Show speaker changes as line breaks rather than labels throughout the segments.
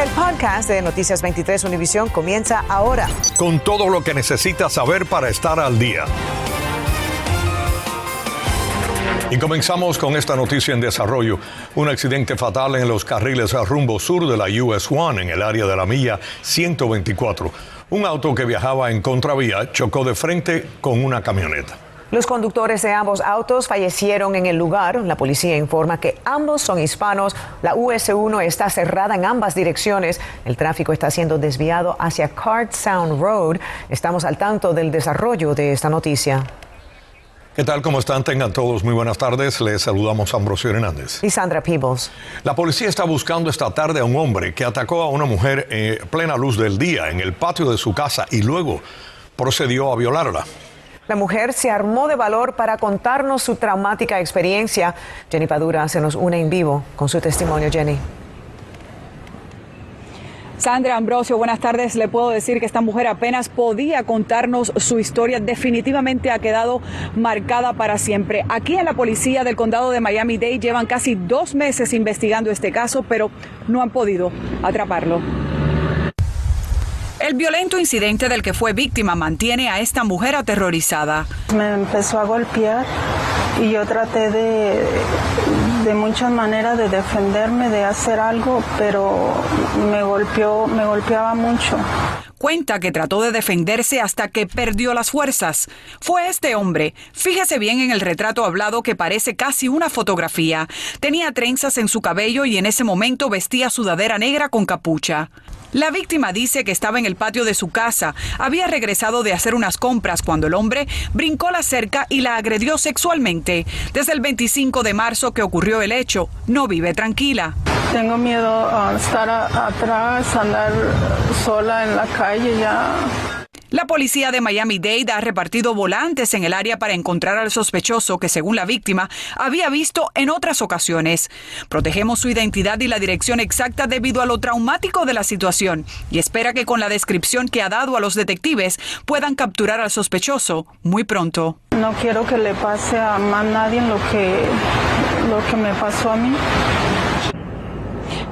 El podcast de Noticias 23 Univisión comienza ahora.
Con todo lo que necesitas saber para estar al día. Y comenzamos con esta noticia en desarrollo. Un accidente fatal en los carriles a rumbo sur de la US One en el área de la milla 124. Un auto que viajaba en contravía chocó de frente con una camioneta.
Los conductores de ambos autos fallecieron en el lugar. La policía informa que ambos son hispanos. La US1 está cerrada en ambas direcciones. El tráfico está siendo desviado hacia Cart Sound Road. Estamos al tanto del desarrollo de esta noticia.
¿Qué tal? ¿Cómo están? Tengan todos muy buenas tardes. Les saludamos a Ambrosio Hernández.
Y Sandra Peebles.
La policía está buscando esta tarde a un hombre que atacó a una mujer en plena luz del día en el patio de su casa y luego procedió a violarla.
La mujer se armó de valor para contarnos su traumática experiencia. Jenny Padura se nos une en vivo con su testimonio, Jenny.
Sandra Ambrosio, buenas tardes. Le puedo decir que esta mujer apenas podía contarnos su historia. Definitivamente ha quedado marcada para siempre. Aquí en la policía del condado de Miami-Dade llevan casi dos meses investigando este caso, pero no han podido atraparlo. El violento incidente del que fue víctima mantiene a esta mujer aterrorizada.
Me empezó a golpear y yo traté de, de muchas maneras de defenderme, de hacer algo, pero me golpeó, me golpeaba mucho.
Cuenta que trató de defenderse hasta que perdió las fuerzas. Fue este hombre. Fíjese bien en el retrato hablado que parece casi una fotografía. Tenía trenzas en su cabello y en ese momento vestía sudadera negra con capucha. La víctima dice que estaba en el patio de su casa, había regresado de hacer unas compras cuando el hombre brincó la cerca y la agredió sexualmente. Desde el 25 de marzo que ocurrió el hecho, no vive tranquila.
Tengo miedo a estar atrás, andar sola en la calle ya.
La policía de Miami-Dade ha repartido volantes en el área para encontrar al sospechoso que, según la víctima, había visto en otras ocasiones. Protegemos su identidad y la dirección exacta debido a lo traumático de la situación y espera que con la descripción que ha dado a los detectives puedan capturar al sospechoso muy pronto.
No quiero que le pase a más nadie lo que, lo que me pasó a mí.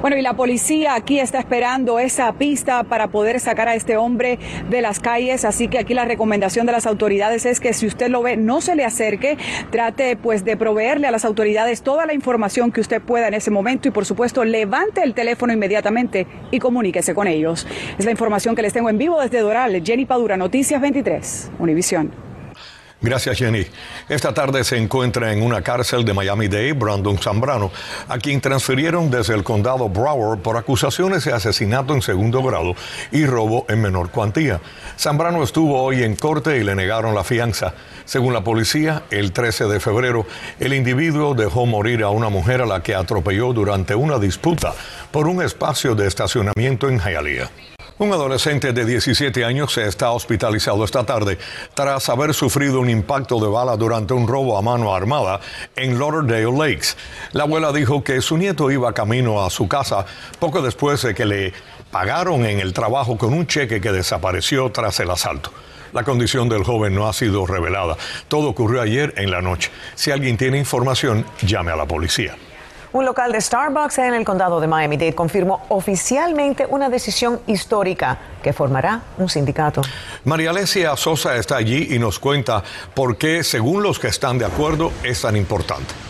Bueno, y la policía aquí está esperando esa pista para poder sacar a este hombre de las calles, así que aquí la recomendación de las autoridades es que si usted lo ve, no se le acerque, trate pues de proveerle a las autoridades toda la información que usted pueda en ese momento y por supuesto levante el teléfono inmediatamente y comuníquese con ellos. Es la información que les tengo en vivo desde Doral, Jenny Padura, Noticias 23, Univisión.
Gracias, Jenny. Esta tarde se encuentra en una cárcel de Miami-Dade Brandon Zambrano, a quien transfirieron desde el condado Broward por acusaciones de asesinato en segundo grado y robo en menor cuantía. Zambrano estuvo hoy en corte y le negaron la fianza. Según la policía, el 13 de febrero, el individuo dejó morir a una mujer a la que atropelló durante una disputa por un espacio de estacionamiento en Hialeah. Un adolescente de 17 años se está hospitalizado esta tarde tras haber sufrido un impacto de bala durante un robo a mano armada en Lauderdale Lakes. La abuela dijo que su nieto iba camino a su casa poco después de que le pagaron en el trabajo con un cheque que desapareció tras el asalto. La condición del joven no ha sido revelada. Todo ocurrió ayer en la noche. Si alguien tiene información, llame a la policía.
Un local de Starbucks en el condado de Miami-Dade confirmó oficialmente una decisión histórica que formará un sindicato.
María Alesia Sosa está allí y nos cuenta por qué, según los que están de acuerdo, es tan importante.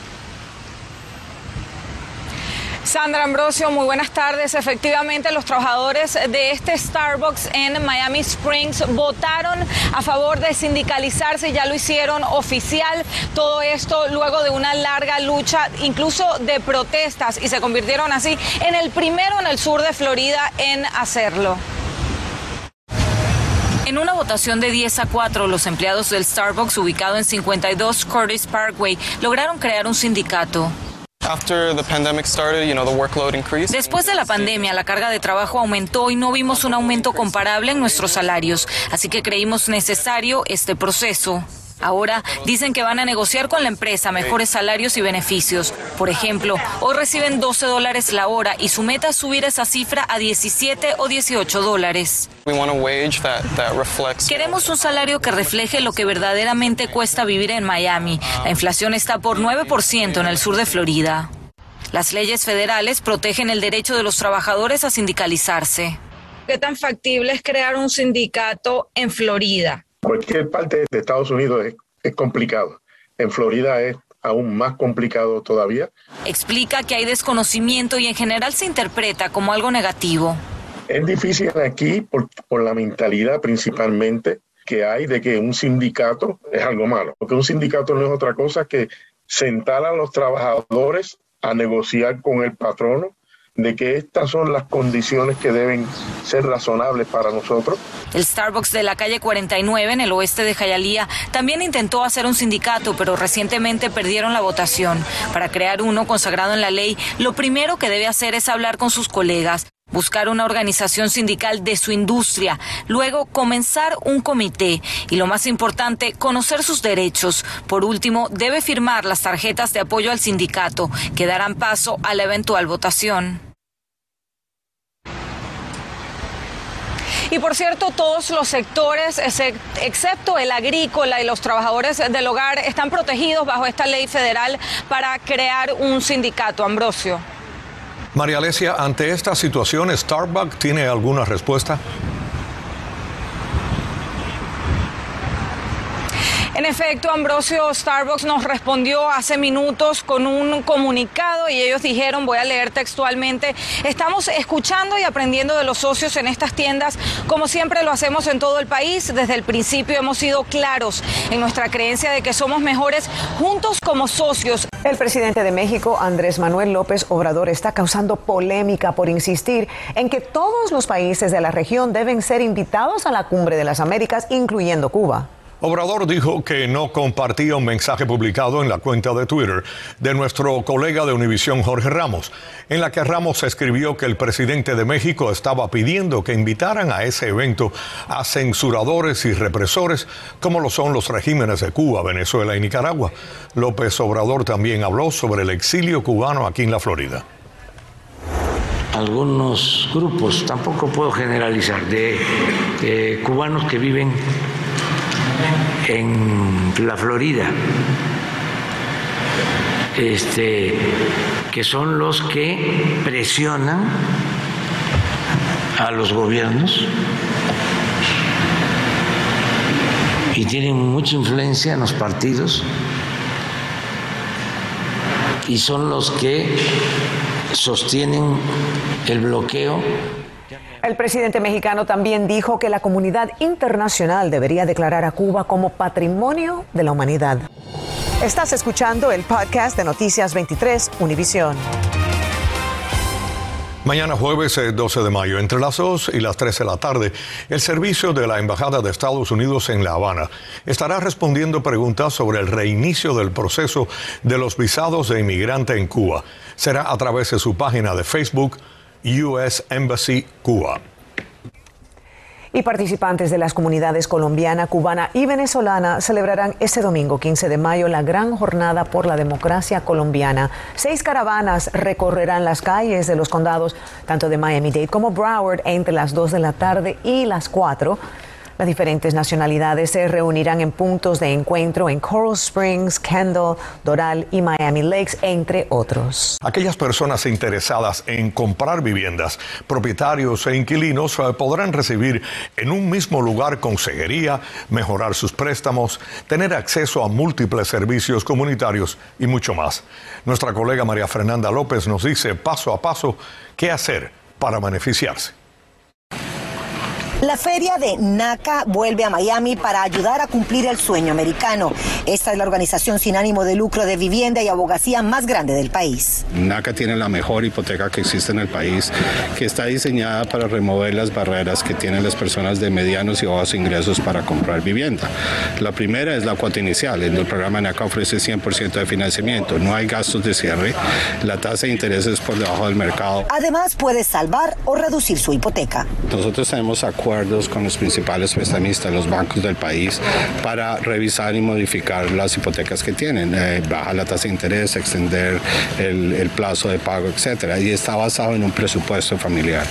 Sandra Ambrosio, muy buenas tardes. Efectivamente, los trabajadores de este Starbucks en Miami Springs votaron a favor de sindicalizarse, ya lo hicieron oficial. Todo esto luego de una larga lucha, incluso de protestas, y se convirtieron así en el primero en el sur de Florida en hacerlo. En una votación de 10 a 4, los empleados del Starbucks ubicado en 52 Curtis Parkway lograron crear un sindicato. Después de la pandemia, la carga de trabajo aumentó y no vimos un aumento comparable en nuestros salarios, así que creímos necesario este proceso. Ahora dicen que van a negociar con la empresa mejores salarios y beneficios. Por ejemplo, hoy reciben 12 dólares la hora y su meta es subir esa cifra a 17 o 18 dólares. Queremos un salario que refleje lo que verdaderamente cuesta vivir en Miami. La inflación está por 9% en el sur de Florida. Las leyes federales protegen el derecho de los trabajadores a sindicalizarse.
¿Qué tan factible es crear un sindicato en Florida?
Cualquier parte de Estados Unidos es, es complicado. En Florida es aún más complicado todavía.
Explica que hay desconocimiento y en general se interpreta como algo negativo.
Es difícil aquí por, por la mentalidad principalmente que hay de que un sindicato es algo malo, porque un sindicato no es otra cosa que sentar a los trabajadores a negociar con el patrono de que estas son las condiciones que deben ser razonables para nosotros.
El Starbucks de la calle 49 en el oeste de Jayalía también intentó hacer un sindicato, pero recientemente perdieron la votación. Para crear uno consagrado en la ley, lo primero que debe hacer es hablar con sus colegas buscar una organización sindical de su industria, luego comenzar un comité y lo más importante, conocer sus derechos. Por último, debe firmar las tarjetas de apoyo al sindicato que darán paso a la eventual votación. Y por cierto, todos los sectores, excepto el agrícola y los trabajadores del hogar, están protegidos bajo esta ley federal para crear un sindicato. Ambrosio.
María Alesia, ante esta situación, ¿Starbucks tiene alguna respuesta?
En efecto, Ambrosio Starbucks nos respondió hace minutos con un comunicado y ellos dijeron, voy a leer textualmente, estamos escuchando y aprendiendo de los socios en estas tiendas, como siempre lo hacemos en todo el país. Desde el principio hemos sido claros en nuestra creencia de que somos mejores juntos como socios.
El presidente de México, Andrés Manuel López Obrador, está causando polémica por insistir en que todos los países de la región deben ser invitados a la Cumbre de las Américas, incluyendo Cuba.
Obrador dijo que no compartía un mensaje publicado en la cuenta de Twitter de nuestro colega de Univisión Jorge Ramos, en la que Ramos escribió que el presidente de México estaba pidiendo que invitaran a ese evento a censuradores y represores como lo son los regímenes de Cuba, Venezuela y Nicaragua. López Obrador también habló sobre el exilio cubano aquí en la Florida
algunos grupos, tampoco puedo generalizar, de cubanos que viven en la Florida, este, que son los que presionan a los gobiernos y tienen mucha influencia en los partidos y son los que sostienen el bloqueo
el presidente mexicano también dijo que la comunidad internacional debería declarar a Cuba como patrimonio de la humanidad. Estás escuchando el podcast de Noticias 23 Univisión.
Mañana jueves 12 de mayo, entre las 2 y las 3 de la tarde, el servicio de la Embajada de Estados Unidos en La Habana estará respondiendo preguntas sobre el reinicio del proceso de los visados de inmigrante en Cuba. Será a través de su página de Facebook, US Embassy Cuba.
Y participantes de las comunidades colombiana, cubana y venezolana celebrarán este domingo 15 de mayo la gran jornada por la democracia colombiana. Seis caravanas recorrerán las calles de los condados tanto de Miami-Dade como Broward entre las 2 de la tarde y las 4 las diferentes nacionalidades se reunirán en puntos de encuentro en Coral Springs, Kendall, Doral y Miami Lakes, entre otros.
Aquellas personas interesadas en comprar viviendas, propietarios e inquilinos eh, podrán recibir en un mismo lugar consejería, mejorar sus préstamos, tener acceso a múltiples servicios comunitarios y mucho más. Nuestra colega María Fernanda López nos dice paso a paso qué hacer para beneficiarse.
La feria de NACA vuelve a Miami para ayudar a cumplir el sueño americano. Esta es la organización sin ánimo de lucro de vivienda y abogacía más grande del país.
NACA tiene la mejor hipoteca que existe en el país, que está diseñada para remover las barreras que tienen las personas de medianos y bajos ingresos para comprar vivienda. La primera es la cuota inicial. En el programa NACA ofrece 100% de financiamiento. No hay gastos de cierre. La tasa de interés es por debajo del mercado.
Además, puede salvar o reducir su hipoteca.
Nosotros tenemos acuerdos con los principales prestamistas, los bancos del país, para revisar y modificar las hipotecas que tienen, eh, bajar la tasa de interés, extender el, el, plazo de pago, etcétera. Y está basado en un presupuesto familiar.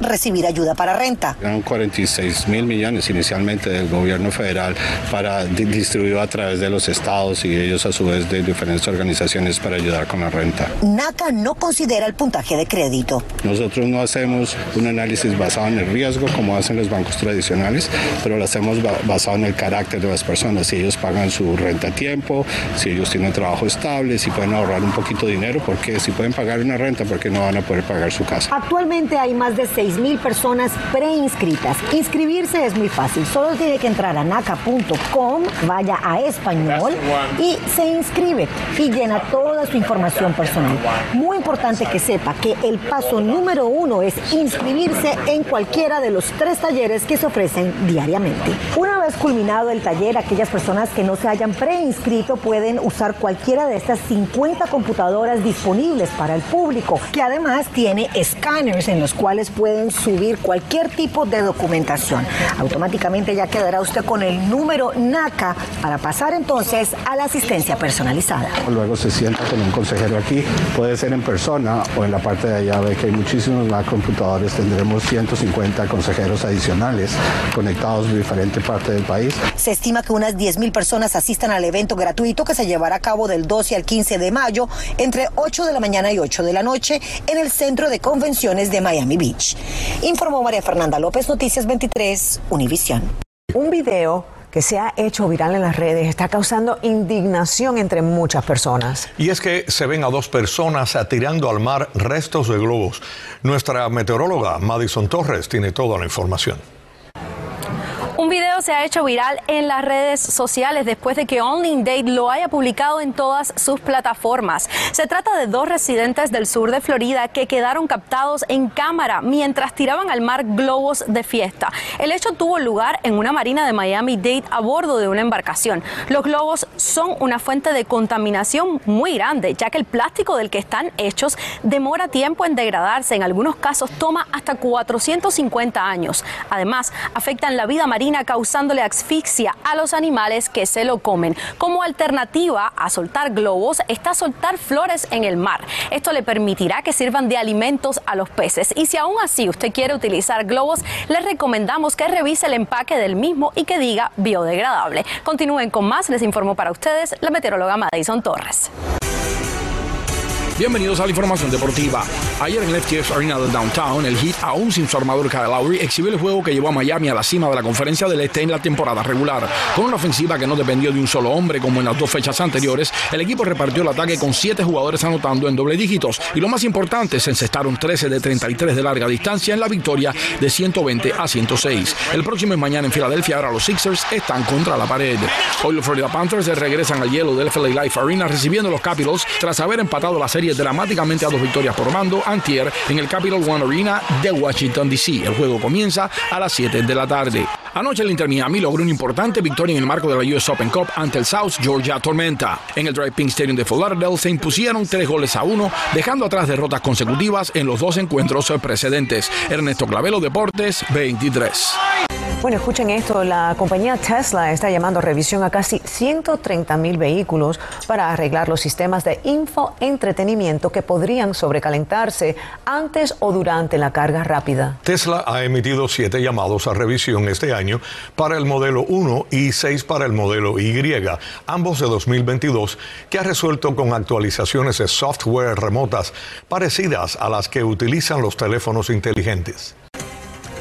Recibir ayuda para renta.
Eran 46 mil millones inicialmente del gobierno federal para distribuir a través de los estados y ellos a su vez de diferentes organizaciones para ayudar con la renta.
NACA no considera el puntaje de crédito.
Nosotros no hacemos un análisis basado en el riesgo como hacen los bancos tradicionales, pero lo hacemos basado en el carácter de las personas, si ellos pagan su renta a tiempo, si ellos tienen trabajo estable, si pueden ahorrar un poquito de dinero, porque si pueden pagar una renta, porque no van a poder pagar su casa.
Actualmente hay más de 6 mil personas preinscritas. Inscribirse es muy fácil, solo tiene que entrar a naca.com, vaya a español y se inscribe y llena toda su información personal. Muy importante que sepa que el paso número uno es inscribirse en cualquiera de los tres talleres que se ofrecen diariamente. Una vez culminado el taller, aquellas personas que no se hayan preinscrito pueden usar cualquiera de estas 50 computadoras disponibles para el público, que además tiene escáneres en los cuales pueden subir cualquier tipo de documentación. Automáticamente ya quedará usted con el número NACA para pasar entonces a la asistencia personalizada.
Luego se sienta con un consejero aquí, puede ser en persona o en la parte de allá, ve que hay muchísimos más computadores, tendremos 150 consejeros adicionales conectados de diferentes partes del país.
Se estima que unas 10.000 personas asistan al evento gratuito que se llevará a cabo del 12 al 15 de mayo entre 8 de la mañana y 8 de la noche en el Centro de Convenciones de Miami Beach. Informó María Fernanda López, Noticias 23, Univisión.
Un video que se ha hecho viral en las redes está causando indignación entre muchas personas.
Y es que se ven a dos personas tirando al mar restos de globos. Nuestra meteoróloga Madison Torres tiene toda la información.
Se ha hecho viral en las redes sociales después de que Only Date lo haya publicado en todas sus plataformas. Se trata de dos residentes del sur de Florida que quedaron captados en cámara mientras tiraban al mar globos de fiesta. El hecho tuvo lugar en una marina de Miami Dade a bordo de una embarcación. Los globos son una fuente de contaminación muy grande, ya que el plástico del que están hechos demora tiempo en degradarse. En algunos casos toma hasta 450 años. Además, afectan la vida marina causándole asfixia a los animales que se lo comen. Como alternativa a soltar globos está soltar flores en el mar. Esto le permitirá que sirvan de alimentos a los peces. Y si aún así usted quiere utilizar globos, les recomendamos que revise el empaque del mismo y que diga biodegradable. Continúen con más, les informo para ustedes la meteoróloga Madison Torres.
Bienvenidos a la información deportiva. Ayer en el FTX Arena de Downtown, el Heat, aún sin su armador Kyle Lowry, exhibió el juego que llevó a Miami a la cima de la conferencia del Este en la temporada regular. Con una ofensiva que no dependió de un solo hombre como en las dos fechas anteriores, el equipo repartió el ataque con siete jugadores anotando en doble dígitos. Y lo más importante, se encestaron 13 de 33 de larga distancia en la victoria de 120 a 106. El próximo es mañana en Filadelfia, ahora los Sixers están contra la pared. Hoy los Florida Panthers regresan al hielo del FLA Life Arena recibiendo los Capitals tras haber empatado la serie dramáticamente a dos victorias por mando antier en el Capital One Arena de Washington, D.C. El juego comienza a las 7 de la tarde. Anoche el Inter Miami logró una importante victoria en el marco de la US Open Cup ante el South Georgia Tormenta. En el Drive Pink Stadium de Fort Lauderdale se impusieron tres goles a uno, dejando atrás derrotas consecutivas en los dos encuentros precedentes. Ernesto Clavelo, Deportes 23.
Bueno, escuchen esto, la compañía Tesla está llamando a revisión a casi 130 mil vehículos para arreglar los sistemas de infoentretenimiento que podrían sobrecalentarse antes o durante la carga rápida.
Tesla ha emitido siete llamados a revisión este año para el modelo 1 y seis para el modelo Y, ambos de 2022, que ha resuelto con actualizaciones de software remotas parecidas a las que utilizan los teléfonos inteligentes.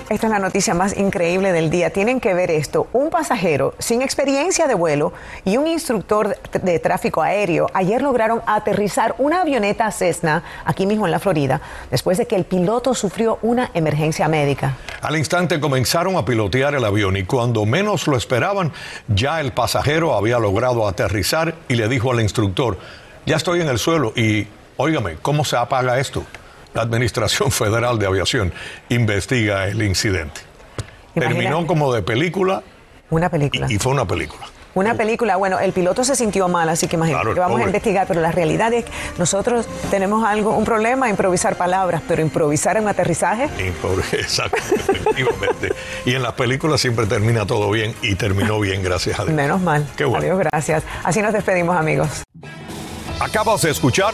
Esta es la noticia más increíble del día. Tienen que ver esto. Un pasajero sin experiencia de vuelo y un instructor de tráfico aéreo ayer lograron aterrizar una avioneta Cessna aquí mismo en la Florida después de que el piloto sufrió una emergencia médica.
Al instante comenzaron a pilotear el avión y cuando menos lo esperaban, ya el pasajero había logrado aterrizar y le dijo al instructor, ya estoy en el suelo y, óigame, ¿cómo se apaga esto? La Administración Federal de Aviación investiga el incidente. Terminó como de película.
Una película.
Y, fue una película.
Una película, bueno, el piloto se sintió mal, así que imagínate que vamos a investigar, pero la realidad es que nosotros tenemos algo, un problema, improvisar palabras, pero improvisar en aterrizaje.
Exacto, efectivamente. y en las películas siempre termina todo bien y terminó bien, gracias a Dios.
Menos mal.
Qué bueno.
Adiós, gracias. Así nos despedimos, amigos.
Acabas de escuchar